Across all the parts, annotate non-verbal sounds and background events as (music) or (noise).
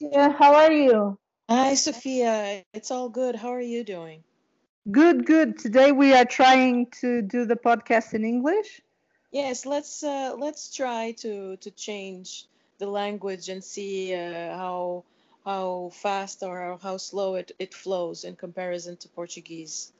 Marcia. How are you? Hi, Sophia. It's all good. How are you doing? Good, good. Today we are trying to do the podcast in English. Yes, let's uh, let's try to to change the language and see uh, how how fast or how slow it, it flows in comparison to Portuguese.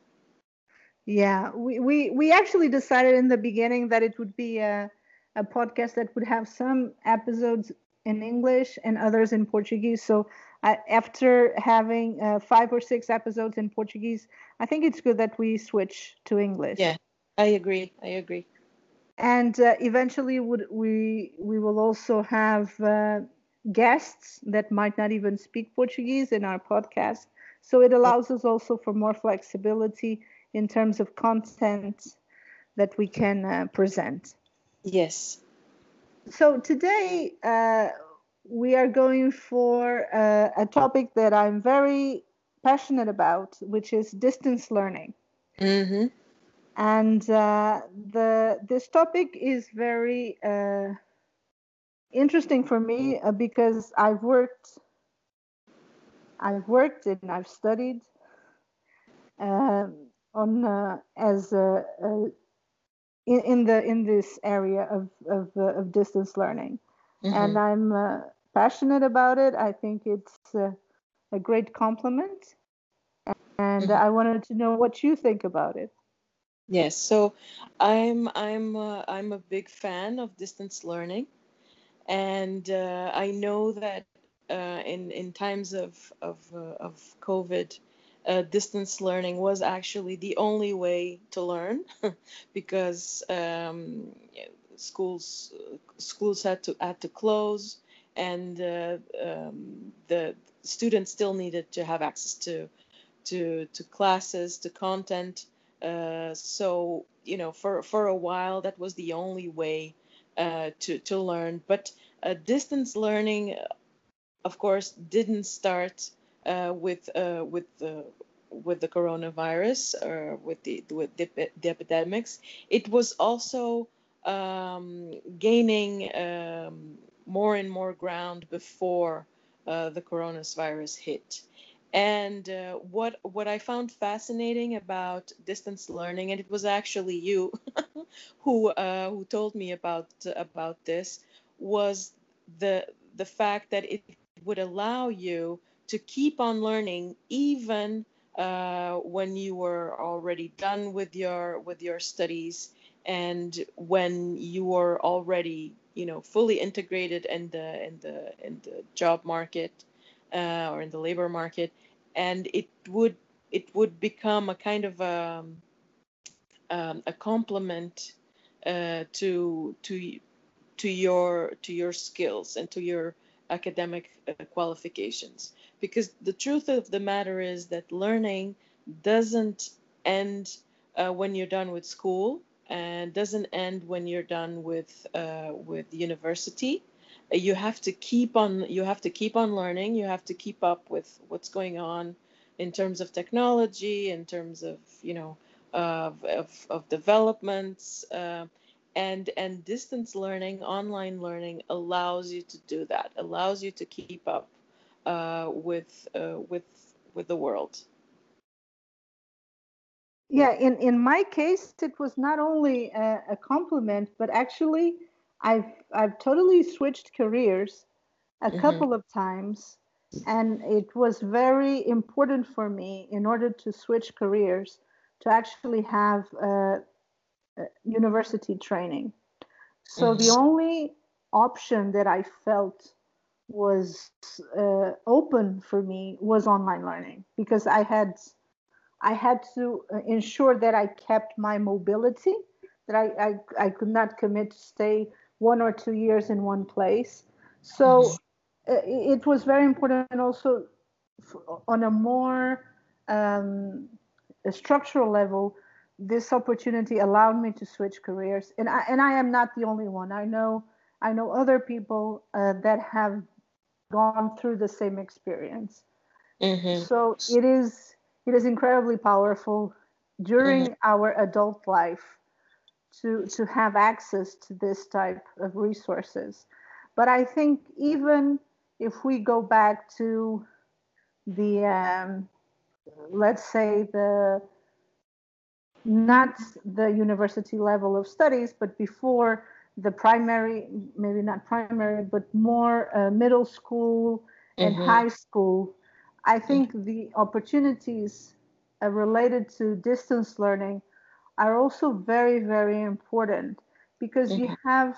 Yeah, we, we, we actually decided in the beginning that it would be a, a podcast that would have some episodes in English and others in Portuguese. So uh, after having uh, five or six episodes in Portuguese, I think it's good that we switch to English. Yeah, I agree. I agree. And uh, eventually, would we we will also have uh, guests that might not even speak Portuguese in our podcast. So it allows us also for more flexibility in terms of content that we can uh, present. Yes. So today uh, we are going for uh, a topic that I'm very passionate about, which is distance learning. Mm-hmm. And uh, the this topic is very uh, interesting for me uh, because I've worked, I've worked and I've studied um, on uh, as a, a, in, in the in this area of of, uh, of distance learning, mm-hmm. and I'm uh, passionate about it. I think it's uh, a great complement, and mm-hmm. I wanted to know what you think about it. Yes, so I'm I'm uh, I'm a big fan of distance learning and uh, I know that uh, in in times of of uh, of COVID, uh, distance learning was actually the only way to learn (laughs) because um, schools schools had to had to close and uh, um, the students still needed to have access to to to classes to content uh, so you know for for a while that was the only way uh, to to learn. But uh, distance learning, of course, didn't start uh, with uh, with the with the coronavirus or with the with the, the epidemics. It was also um, gaining um, more and more ground before uh, the coronavirus hit. And uh, what what I found fascinating about distance learning, and it was actually you (laughs) who uh, who told me about about this, was the the fact that it would allow you to keep on learning even uh, when you were already done with your with your studies and when you were already you know fully integrated in the in the in the job market uh, or in the labor market. And it would it would become a kind of a, um, um, a complement uh, to to to your to your skills and to your academic uh, qualifications. Because the truth of the matter is that learning doesn't end uh, when you're done with school and doesn't end when you're done with uh, with university. You have to keep on you have to keep on learning. You have to keep up with what's going on in terms of technology in terms of you know of of, of developments uh, and and distance learning online learning allows you to do that allows you to keep up uh, with uh, with with the world yeah in in my case it was not only a, a complement but actually I've I've totally switched careers a mm-hmm. couple of times, and it was very important for me in order to switch careers to actually have a, a university training. So mm-hmm. the only option that I felt was uh, open for me was online learning because I had I had to uh, ensure that I kept my mobility that I, I, I could not commit to stay one or two years in one place. So mm-hmm. uh, it was very important also on a more um, a structural level. This opportunity allowed me to switch careers, and I and I am not the only one. I know I know other people uh, that have gone through the same experience. Mm-hmm. So it is it is incredibly powerful during mm-hmm. our adult life to to have access to this type of resources but i think even if we go back to the um, let's say the not the university level of studies, but before the primary, maybe not primary, but more uh, middle school and mm-hmm. high school, I think the opportunities uh, related to distance learning are also very, very important because mm-hmm. you have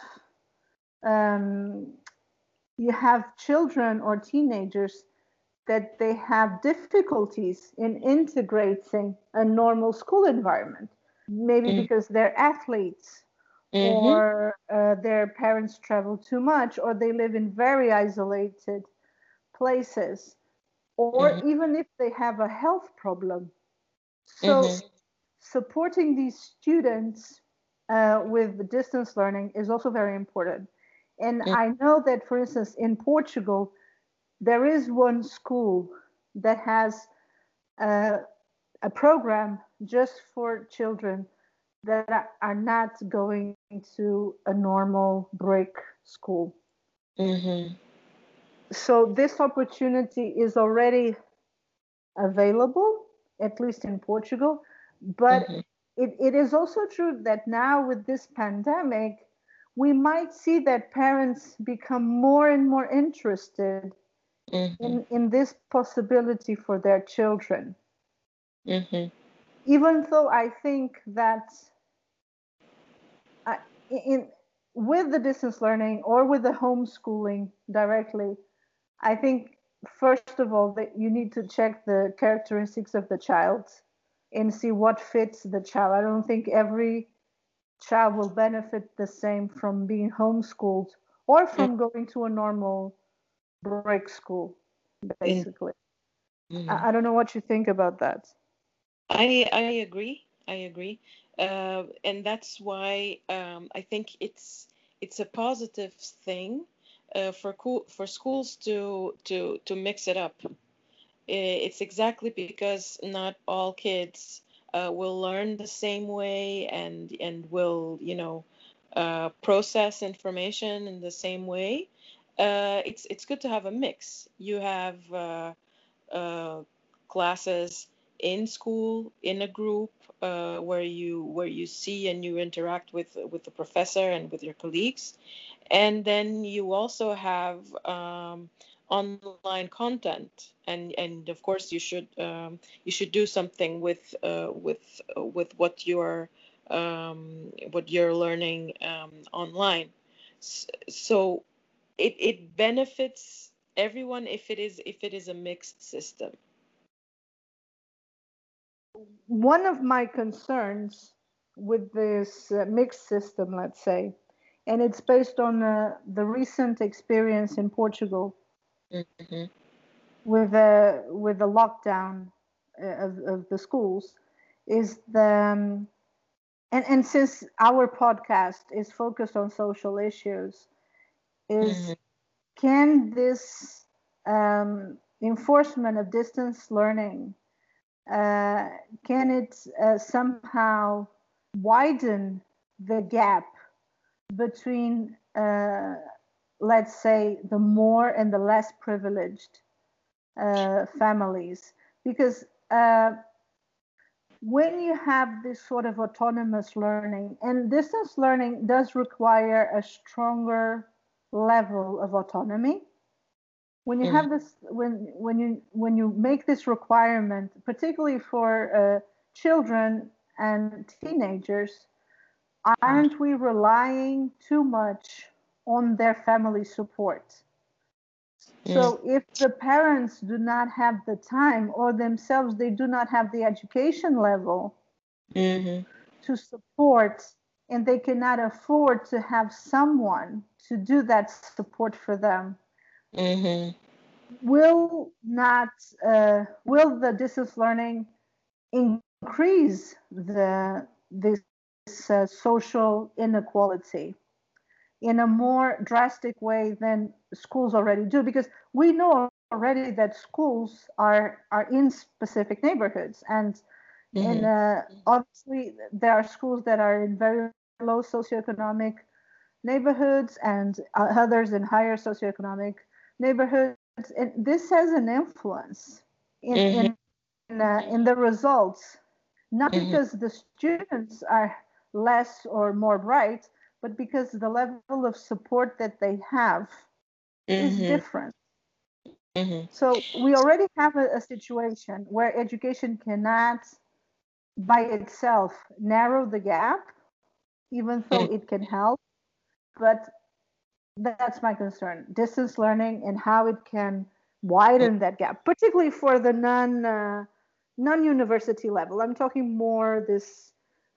um, you have children or teenagers that they have difficulties in integrating a normal school environment maybe mm-hmm. because they're athletes mm-hmm. or uh, their parents travel too much or they live in very isolated places or mm-hmm. even if they have a health problem so mm-hmm. supporting these students uh, with distance learning is also very important and mm. i know that for instance in portugal there is one school that has uh, a program just for children that are not going to a normal break school. Mm-hmm. So this opportunity is already available, at least in Portugal, but mm-hmm. it, it is also true that now with this pandemic, we might see that parents become more and more interested mm-hmm. in, in this possibility for their children. Mm-hmm. Even though I think that uh, in, with the distance learning or with the homeschooling directly, I think first of all that you need to check the characteristics of the child and see what fits the child. I don't think every child will benefit the same from being homeschooled or from going to a normal break school, basically. Mm-hmm. I, I, don't know what you think about that. I I agree. I agree, uh, and that's why um, I think it's it's a positive thing uh, for co- for schools to to to mix it up. It's exactly because not all kids uh, will learn the same way and and will you know uh, process information in the same way uh, it's it's good to have a mix. You have uh, classes in school in a group where you where you see and you interact with with the professor and with your colleagues, and then you also have um, online content. And and of course you should um, you should do something with uh, with with what you're um, what you're learning um, online. So it, it benefits everyone if it is if it is a mixed system. One of my concerns with this uh, mixed system let's say and it's based on uh, the recent experience in portugal mm-hmm. with uh, with the lockdown uh, of, of the schools is the um, and, and since our podcast is focused on social issues is mm-hmm. can this um, enforcement of distance learning uh, can it uh, somehow widen the gap between uh, let's say the more and the less privileged uh, families because uh, when you have this sort of autonomous learning and distance learning does require a stronger level of autonomy when you mm-hmm. have this when when you when you make this requirement particularly for uh, children and teenagers aren't we relying too much on their family support so mm. if the parents do not have the time or themselves they do not have the education level mm-hmm. to support and they cannot afford to have someone to do that support for them mm-hmm. will not uh, will the distance learning increase the this uh, social inequality in a more drastic way than schools already do because we know already that schools are are in specific neighborhoods and mm-hmm. and uh, obviously there are schools that are in very low socioeconomic neighborhoods and uh, others in higher socioeconomic neighborhoods, and this has an influence in mm-hmm. in, uh, in the results, not mm-hmm. because the students are less or more bright, but because the level of support that they have mm-hmm. is different. Mm-hmm. So we already have a, a, situation where education cannot by itself narrow the gap, even though mm-hmm. it can help. But that's my concern distance learning and how it can widen that gap, particularly for the non uh, non university level. I'm talking more this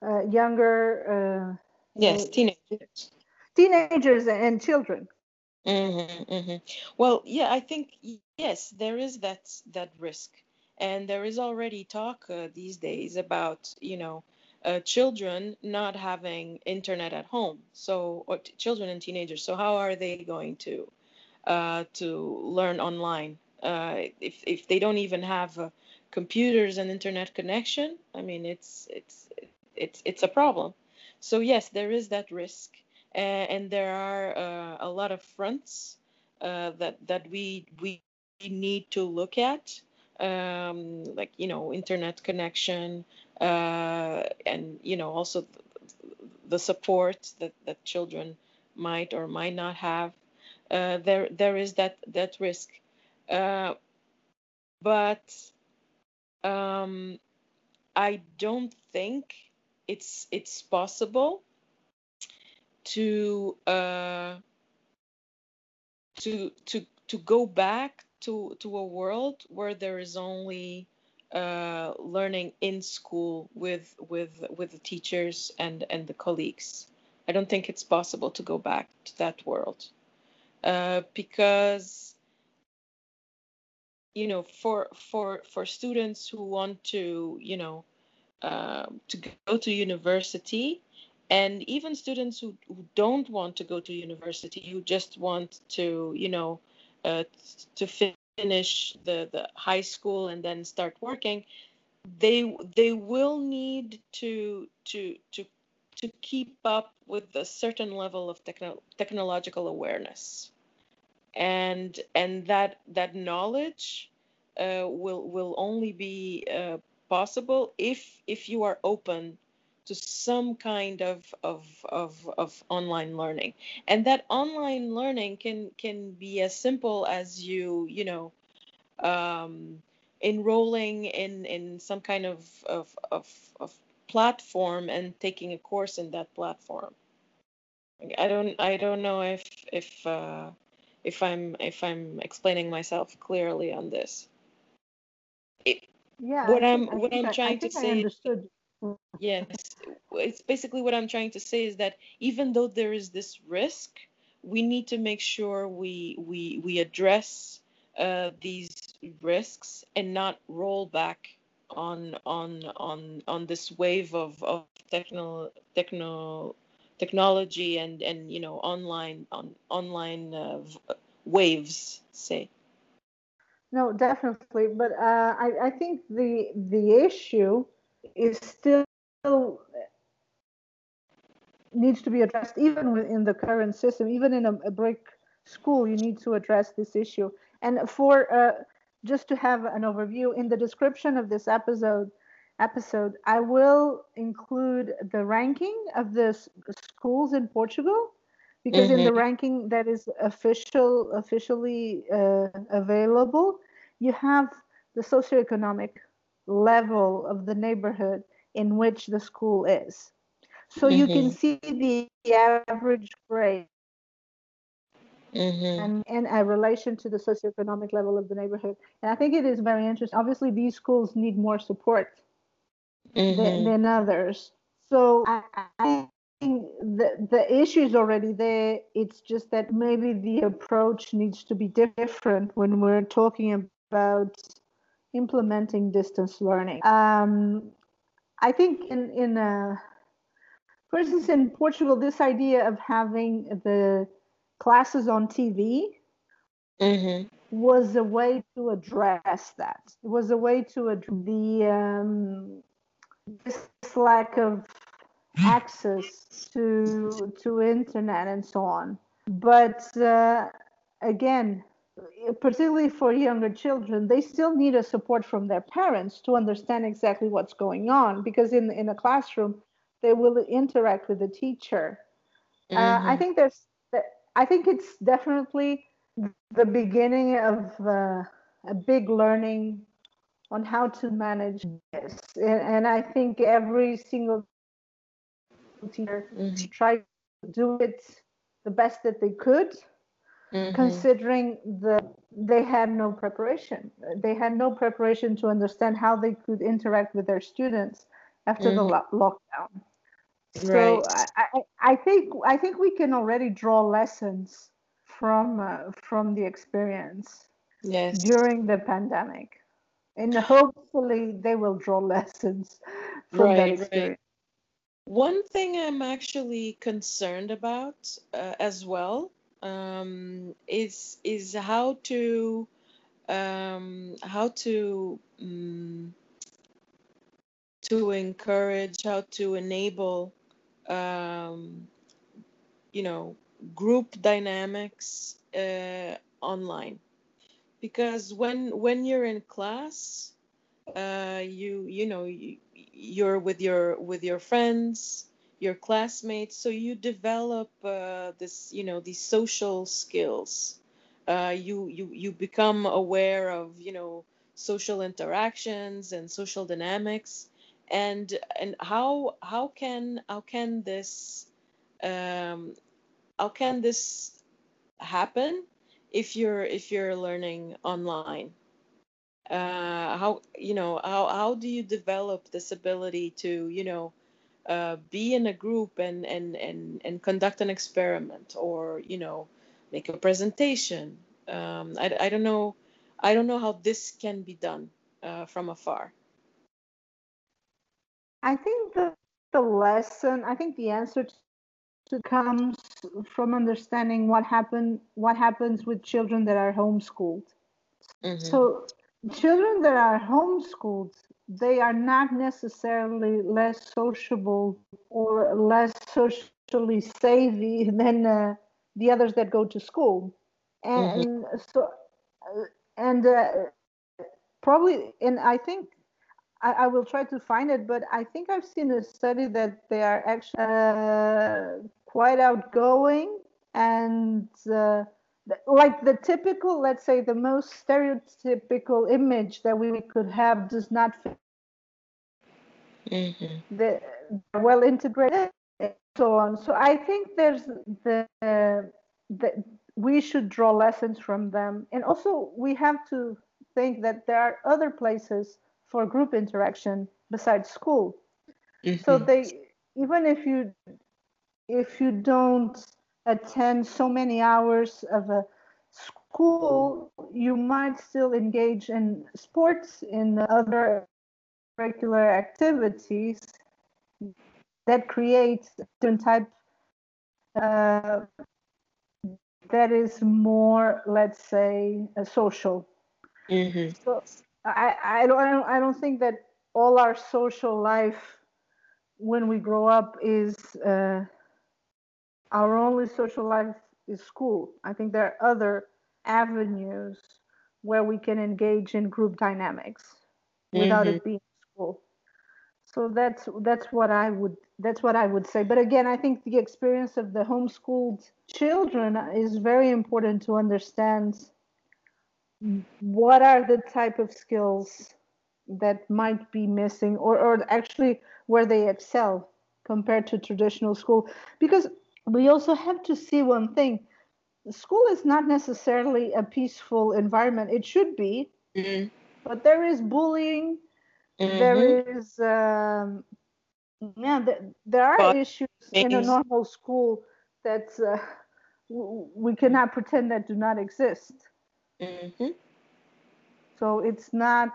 younger. Uh, yes, teenagers. Teenagers and children. Mm-hmm, mm-hmm. Well, yeah, I think yes, there is that that risk, and there is already talk uh, these days about you know uh, children not having internet at home. So, or t- children and teenagers. So, how are they going to uh, to learn online uh, if if they don't even have uh, computers and internet connection? I mean, it's it's it's it's a problem. So yes, there is that risk, and, and there are uh, a lot of fronts uh, that that we we need to look at, um, like you know, internet connection, uh, and you know also the support that that children might or might not have. Uh, there there is that that risk, uh, but um, I don't think it's it's possible to uh, to to to go back to to a world where there is only uh, learning in school with with with the teachers and and the colleagues. I don't think it's possible to go back to that world uh, because you know for for for students who want to you know uh, to go to university. And even students who, who don't want to go to university who just want to you know uh, to finish the, the high school and then start working they they will need to to to to keep up with a certain level of techno- technological awareness. And and that that knowledge uh, will will only be uh, possible if if you are open to some kind of, of, of, of online learning. And that online learning can, can be as simple as you, you know, um, enrolling in, in some kind of, of, of, of platform and taking a course in that platform. I don't I don't know if if uh, if I'm if I'm explaining myself clearly on this. Yeah. What I am what I I'm trying I to say. understood yes it's basically what i'm trying to say is that even though there is this risk we need to make sure we we we address uh, these risks and not roll back on on on on this wave of of techno techno technology and and you know online on online uh, waves say no definitely but uh, I, I think the the issue is still needs to be addressed even within the current system. Even in a, a brick school you need to address this issue. And for uh, just to have an overview in the description of this episode episode i will include the ranking of the schools in portugal because mm-hmm. in the mm-hmm. ranking that is official officially uh, available you have the socioeconomic level of the neighborhood in which the school is. So mm-hmm. you can mm-hmm. see the average grade mm-hmm. and, and a relation to the socioeconomic level of the neighborhood. And I think it is very interesting. Obviously, these schools need more support mm-hmm. than, than, others. So I, I think the, the issue is already there. It's just that maybe the approach needs to be different when we're talking about implementing distance learning. Um, I think in in uh, for instance in Portugal, this idea of having the classes on TV mm-hmm. was a way to address that. It was a way to address the um, this lack of access to to internet and so on. But uh, again, particularly for younger children, they still need a support from their parents to understand exactly what's going on because in, in a classroom, they will interact with the teacher. Mm-hmm. Uh, I think there's, I think it's definitely the beginning of uh, a big learning on how to manage this. And, and I think every single teacher mm-hmm. tried to do it the best that they could, mm-hmm. considering that they had no preparation. They had no preparation to understand how they could interact with their students after mm-hmm. the lo- lockdown. So right. I, I think I think we can already draw lessons from uh, from the experience yes. during the pandemic and hopefully they will draw (laughs) lessons from right, that experience. Right. One thing I'm actually concerned about uh, as well um, is is how to um, how to um, to encourage, how to enable, um, you know, group dynamics uh, online. Because when when you're in class uh, you you know you, you're with your with your friends your classmates. So you develop uh, this you know these social skills. Uh, you you you become aware of you know social interactions and social dynamics. And and how how can how can this um, how can this happen if you're if you're learning online uh, how you know how how do you develop this ability to you know uh, be in a group and and and and conduct an experiment or you know make a presentation um, I, I don't know I don't know how this can be done uh, from afar I think the the lesson I think the answer to comes from understanding what happen what happens with children that are homeschooled. Mm-hmm. So children that are homeschooled, they are not necessarily less sociable or less socially savvy than uh, the others that go to school, and mm-hmm. so uh, and uh, probably and I think I, I, will try to find it, but I think I've seen a study that they are actually uh, quite outgoing and uh, like the typical, let's say, the most stereotypical image that we could have does not fit. Mm-hmm. The, well integrated and so on. So I think there's the the we should draw lessons from them, and also we have to think that there are other places for group interaction besides school. Mm-hmm. So they even if you if you don't attend so many hours of a school, you might still engage in sports, in other regular activities that create different type uh, that is more, let's say, social. Mm-hmm. So I, I don't I don't I don't think that all our social life when we grow up is uh, our only social life is school. I think there are other avenues where we can engage in group dynamics without mm-hmm. it being school. So that's that's what I would that's what I would say. But again, I think the experience of the homeschooled children is very important to understand what are the type of skills that might be missing or, or actually where they excel compared to traditional school because we also have to see one thing school is not necessarily a peaceful environment it should be mm-hmm. but there is bullying mm-hmm. there is um, yeah there, there are but issues in a normal school that uh, we cannot pretend that do not exist mm-hmm. so it's not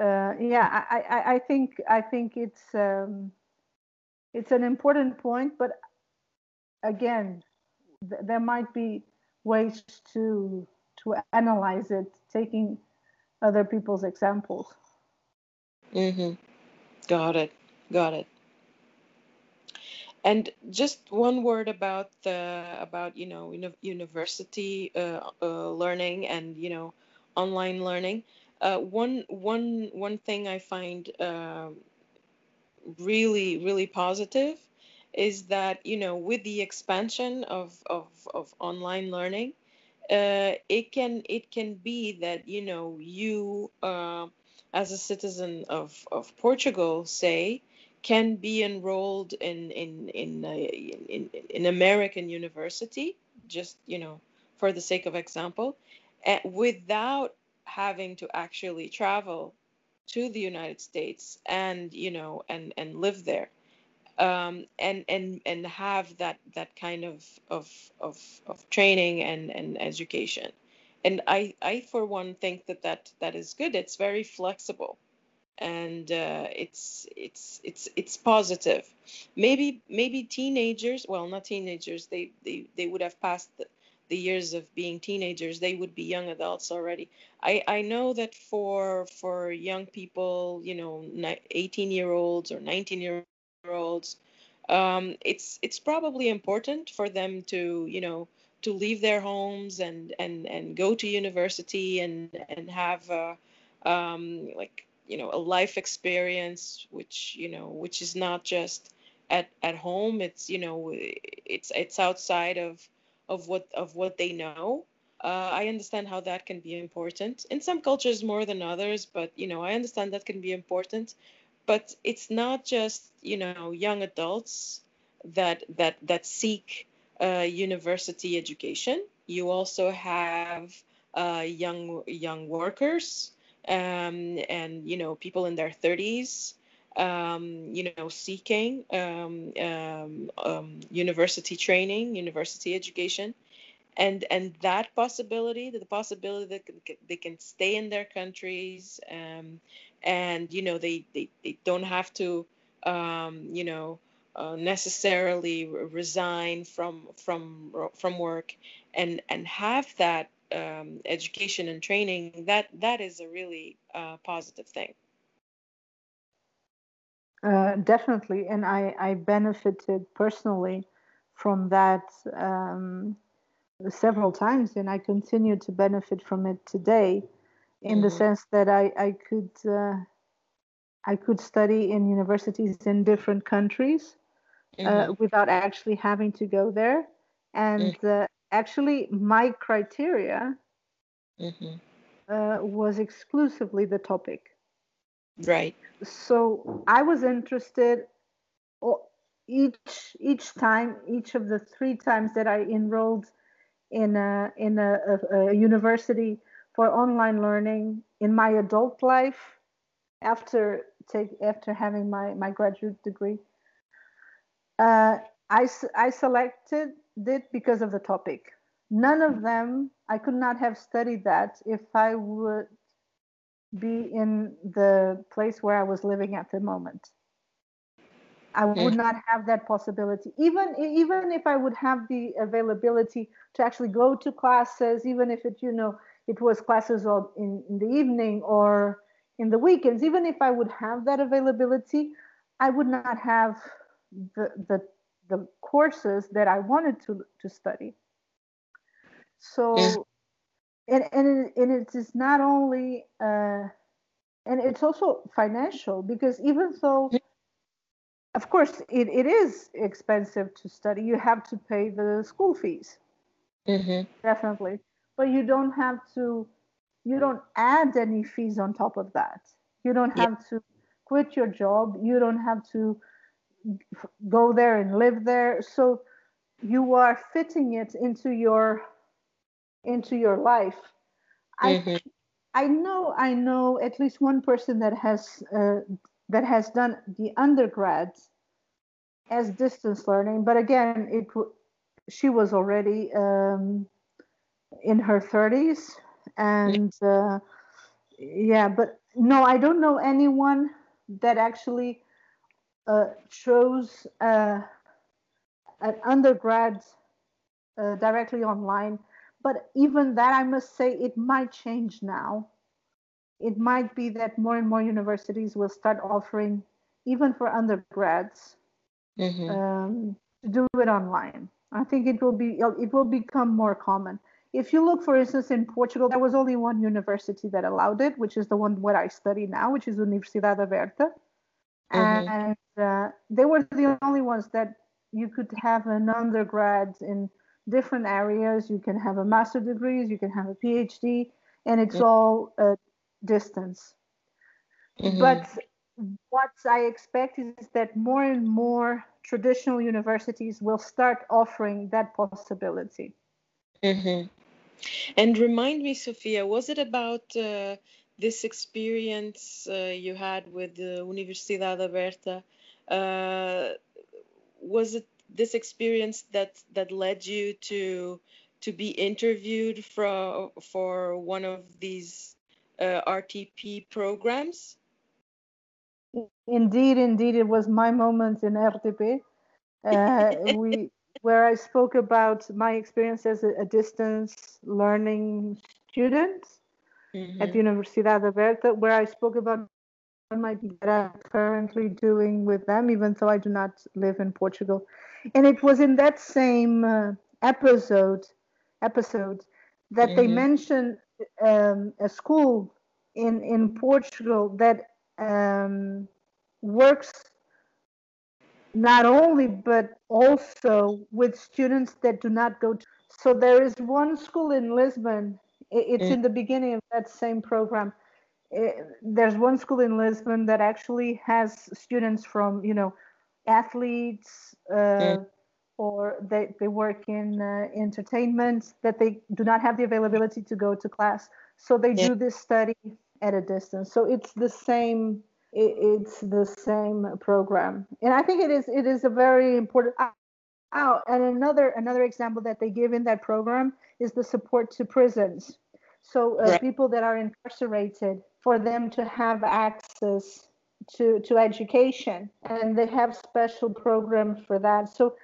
uh, yeah I, I, I think i think it's um, it's an important point but again, th- there might be ways to to analyze it, taking other people's examples. Mm-hmm. Got it. Got it. and just one word about the about you know uni- university uh, uh, learning and you know online learning. Uh, one one one thing I find uh, really really positive is that you know with the expansion of of, of online learning, uh, it can it can be that you know you uh, as a citizen of of Portugal say can be enrolled in in in, uh, in, in American university just you know for the sake of example without having to actually travel to the United States and you know and and live there um, and and and have that that kind of of of, of training and and education. And I I for one think that that that is good. It's very flexible. And uh, it's it's it's it's positive. Maybe maybe teenagers well not teenagers they they, they would have passed the, the years of being teenagers. They would be young adults already. I i know that for for young people you know 18 year olds or 19 year olds um, it's it's probably important for them to you know to leave their homes and and and go to university and and have uh, um, like you know a life experience which you know which is not just at at home. It's you know it's it's outside of of what of what they know. Uh, i understand how that can be important. In some cultures more than others but you know i understand that can be important but it's not just you know young adults that that that seek uh, university education. You also have uh, young young workers um, and you know people in their 30s um, you know seeking um, um, um, university training university education. And and that possibility the possibility that they can stay in their countries um, and you know they, they they don't have to um, you know uh, necessarily resign from from from work and and have that um, education and training that that is a really uh, positive thing. Uh, definitely. And i i benefited personally from that um, several times and i continue to benefit from it today in mm-hmm. the sense that i i could uh, i could study in universities in different countries uh, mm-hmm. without actually having to go there and mm-hmm actually my criteria mm-hmm. uh, was exclusively the topic right so i was interested each each time each of the three times that i enrolled in a in a, a, a university for online learning in my adult life after take after having my my graduate degree uh, I, I selected it because of the topic. None of them, I could not have studied that if I would be in the place where I was living at the moment. I would not have that possibility. Even even if I would have the availability to actually go to classes, even if it you know it was classes in, in the evening or in the weekends, even if I would have that availability, I would not have the the the courses that I wanted to to study. So, and and it, and it is not only uh, and it's also financial because even though of course it, it is expensive to study you have to pay the school fees. Mm-hmm. definitely but you don't have to you don't add any fees on top of that. You don't have yeah. to quit your job. You don't have to go there and live there. So you are fitting it into your into your life. Mm-hmm. i i know i know at least one person that has uh, that has done the undergrad as distance learning. But again it she was already um, in her 30s and uh, yeah but no i don't know anyone that actually uh, chose uh, an undergrad uh, directly online. But even that, I must say, it might change now. It might be that more and more universities will start offering, even for undergrads, mm-hmm. um, to do it online. I think it will be it will become more common. If you look, for instance, in Portugal, there was only one university that allowed it, which is the one where I study now, which is Universidade Aberta, mm-hmm. and uh, they were the only ones that you could have an undergrad in different areas. You can have a master degrees, you can have a PhD, and it's mm-hmm. all a distance. Mm-hmm. But what I expect is that more and more traditional universities will start offering that possibility. Mm-hmm. And remind me, Sophia, was it about uh, this experience uh, you had with the Universidade Aberta? Uh, was it this experience that that led you to to be interviewed for for one of these uh, RTP programs? Indeed, indeed, it was my moment in RTP. Uh, we where I spoke about my experience as a, a distance learning student mm-hmm. at Universidade Aberta, where I spoke about my that I'm currently doing with them, even though I do not live in Portugal. And it was in that same uh, episode episode that mm-hmm. they mentioned um, a school in in Portugal that um, works not only but also with students that do not go to so there is one school in lisbon it's mm. in the beginning of that same program there's one school in lisbon that actually has students from you know athletes uh, mm. or they, they work in uh, entertainment that they do not have the availability to go to class so they yeah. do this study at a distance so it's the same it's the same program. And i think it is it is a very important oh and another another example that they give in that program is the support to prisons. So uh, people that are incarcerated for them to have access to to education and they have special programs for that. So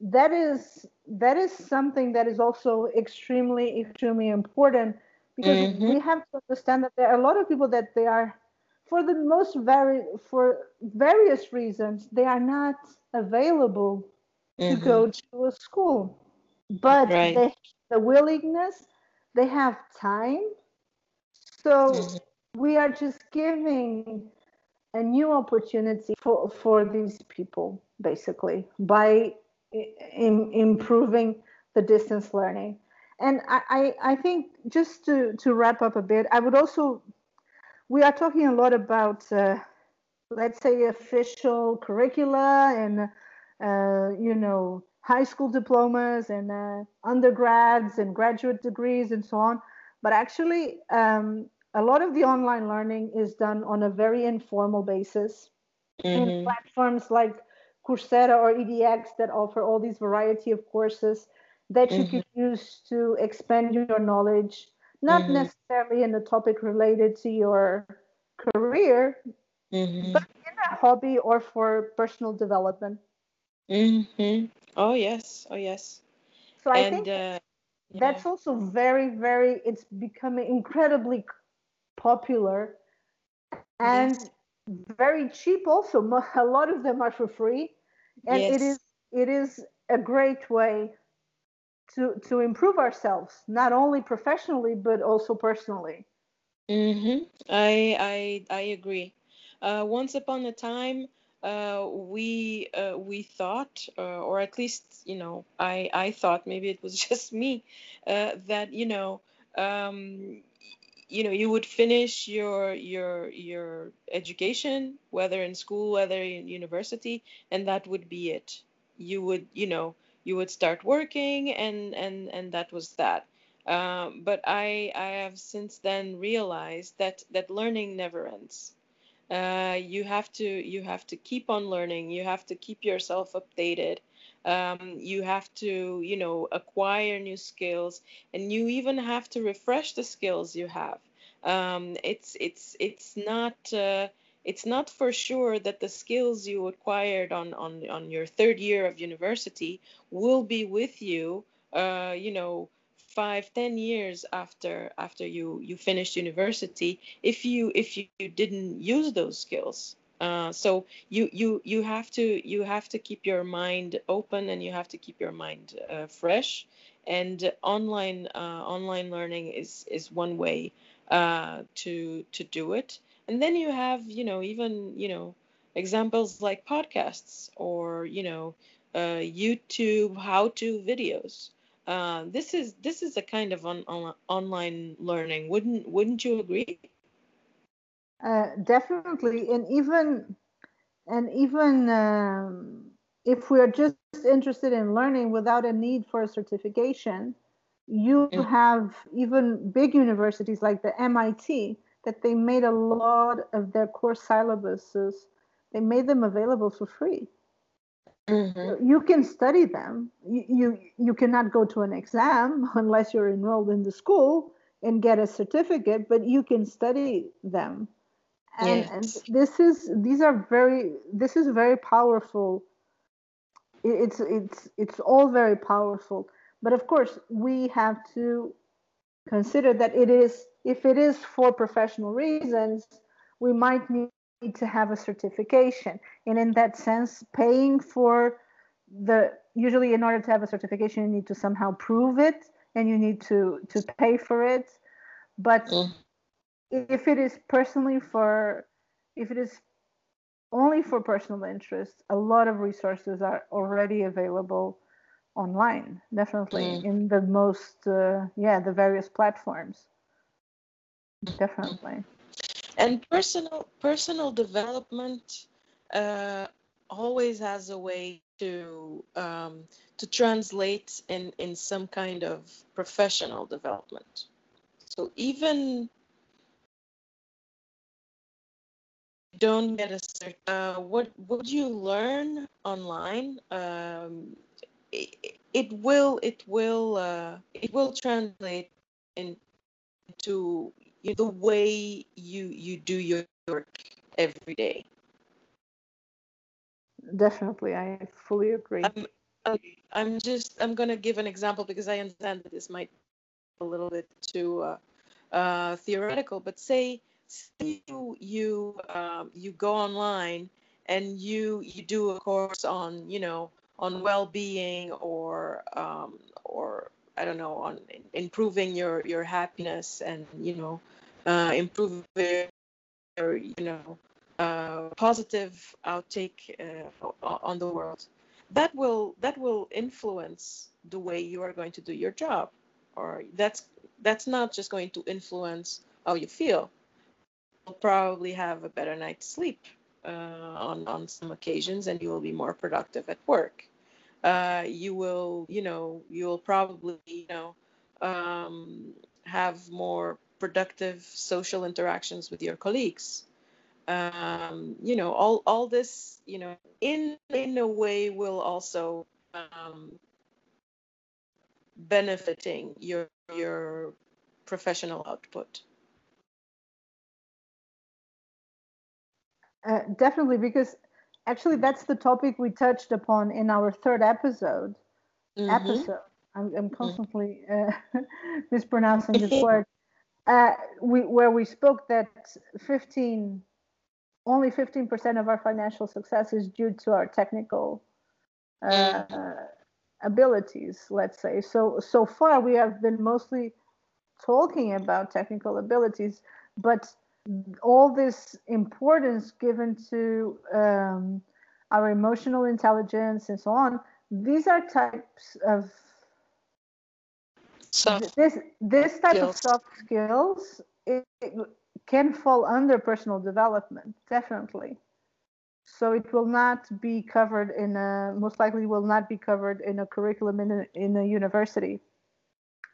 that is that is something that is also extremely extremely important because mm-hmm. we have to understand that there are a lot of people that they are for the most very for various reasons they are not available mm-hmm. to go to a school but right. they the willingness they have time so mm-hmm. we are just giving a new opportunity for, for these people basically by in, improving the distance learning and I, I, I think just to, to wrap up a bit i would also we are talking a lot about, uh, let's say, official curricula and, uh, you know, high school diplomas and uh, undergrads and graduate degrees and so on. But actually, um, a lot of the online learning is done on a very informal basis mm-hmm. in platforms like Coursera or edX that offer all these variety of courses that you mm-hmm. can use to expand your knowledge not mm-hmm. necessarily in a topic related to your career, mm-hmm. but in a hobby or for personal development. Mm-hmm. Oh yes, oh yes. So I think uh, that's also very, very. It's becoming incredibly popular and yes. very cheap. Also, (laughs) a lot of them are for free, and yes. it is it is a great way to to improve ourselves not only professionally but also personally. Mm-hmm. i i i agree. Uh, once upon a time uh, we uh, we thought uh, or at least you know i i thought maybe it was (laughs) just me uh, that you know um, you know you would finish your your your education whether in school whether in university and that would be it. You would you know you would start working and and and that was that um, but I I have since then realized that that learning never ends. Uh, you have to you have to keep on learning. You have to keep yourself updated. Um, you have to you know acquire new skills, and you even have to refresh the skills you have. Um, it's it's it's not. Uh, it's not for sure that the skills you acquired on, on, on your third year of university will be with you, uh, you know, five, ten years after after you you finished university if you if you, you didn't use those skills. Uh, so you you you have to you have to keep your mind open and you have to keep your mind uh, fresh. And online uh, online learning is is one way uh, to to do it. And then you have you know even you know examples like podcasts or you know uh, YouTube how-to videos. Uh, this is this is a kind of on, on, online learning. Wouldn't wouldn't you agree? Uh, definitely, and even and even um, if we are just interested in learning without a need for a certification, you mm. have even big universities like the MIT that they made a lot of their course syllabuses. They made them available for free. Mm-hmm. You can study them. You, you you cannot go to an exam (laughs) unless you're enrolled in the school and get a certificate, but you can study them. And, yes. and this is these are very this is very powerful. It's it's it's all very powerful. But of course, we have to consider that it is if it is for professional reasons, we might need to have a certification. And in that sense, paying for the usually in order to have a certification, you need to somehow prove it and you need to to pay for it. But mm. if it is personally for if it is only for personal interest, a lot of resources are already available online definitely mm. in the most uh, yeah the various platforms definitely. And personal personal development uh, always has a way to um, to translate in in some kind of professional development. So even don't get a cert uh, what would you learn online um, it, it will it will uh, it will translate into the way you you do your work every day. Definitely, I fully agree. I'm, I'm just I'm gonna give an example because I understand that this might be a little bit too uh, uh, theoretical, but say, say you you um, you go online and you you do a course on you know on well-being or um, or I don't know on improving your your happiness and you know uh, improve their, you know, uh, positive outtake uh, on the world. That will that will influence the way you are going to do your job, or that's that's not just going to influence how you feel. You'll probably have a better night's sleep uh, on on some occasions, and you will be more productive at work. Uh, you will, you know, you will probably, you know, um, have more productive social interactions with your colleagues. Um, you know, all all this, you know, in in a way will also um, benefiting your your professional output. Uh, definitely, because actually that's the topic we touched upon in our third episode. Mm-hmm. Episode. I'm, I'm mm-hmm. constantly uh, (laughs) mispronouncing this (laughs) word uh, we, where we spoke that 15 only 15% of our financial success is due to our technical uh, abilities let's say so so far we have been mostly talking about technical abilities but all this importance given to um, our emotional intelligence and so on these are types of soft this this type skills. of soft skills it, it can fall under personal development definitely so it will not be covered in a most likely will not be covered in a curriculum in a, in a university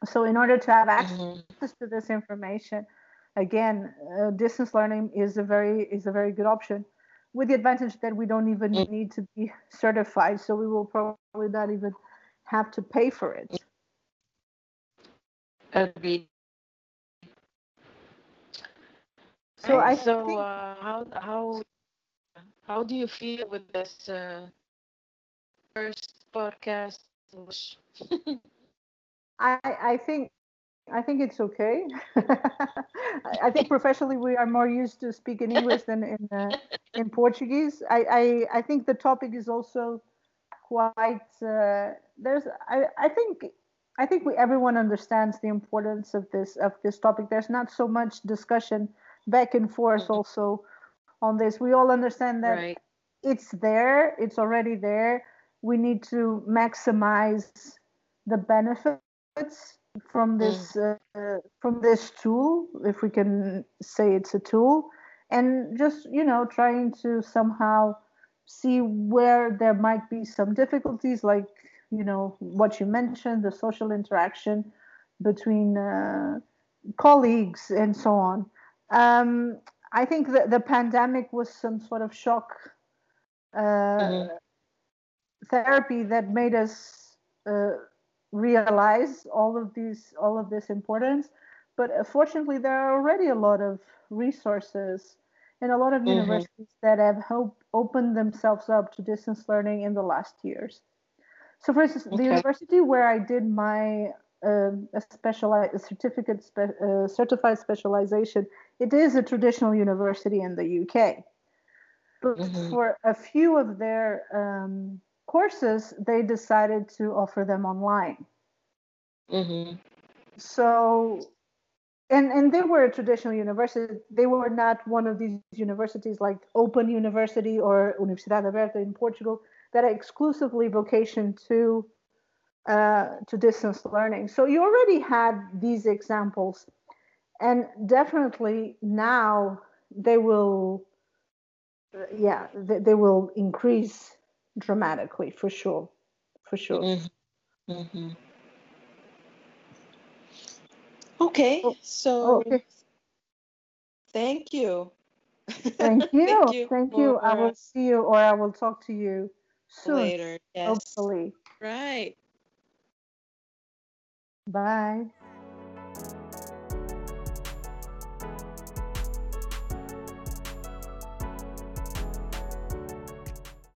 so in order to have mm-hmm. access mm-hmm. to this information again uh, distance learning is a very is a very good option with the advantage that we don't even mm-hmm. need to be (laughs) certified so we will probably not even have to pay for it Agreed. So I so think, uh, how how how do you feel with this uh, first podcast? I I think I think it's okay. (laughs) I think professionally we are more used to speaking English than in uh, in Portuguese. I, I, I think the topic is also quite uh, there's I, I think I think we, everyone understands the importance of this of this topic. There's not so much discussion back and forth also on this. We all understand that right. it's there, it's already there. We need to maximize the benefits from this mm. uh, from this tool, if we can say it's a tool, and just you know trying to somehow see where there might be some difficulties, like you know what you mentioned, the social interaction between uh, colleagues and so on. Um, I think that the pandemic was some sort of shock uh, mm-hmm. therapy that made us uh, realize all of these all of this importance. But uh, fortunately, there are already a lot of resources and a lot of mm-hmm. universities that have helped opened themselves up to distance learning in the last years. So, for instance, okay. the university where I did my uh, a specialized a certificate spe- uh, certified specialization, it is a traditional university in the UK. But mm-hmm. for a few of their um, courses, they decided to offer them online. Mm-hmm. So, and and they were a traditional university. They were not one of these universities like Open University or Universidade Aberta in Portugal that are exclusively vocation to uh, to distance learning. So you already had these examples, and definitely now they will, yeah, they, they, will increase dramatically for sure, for sure. Mm-hmm. Mm-hmm. Okay, oh, so okay. thank you. Thank (laughs) you. thank you. Thank you. I will see you or I will talk to you soon. Later. Yes. Hopefully. Right. Bye.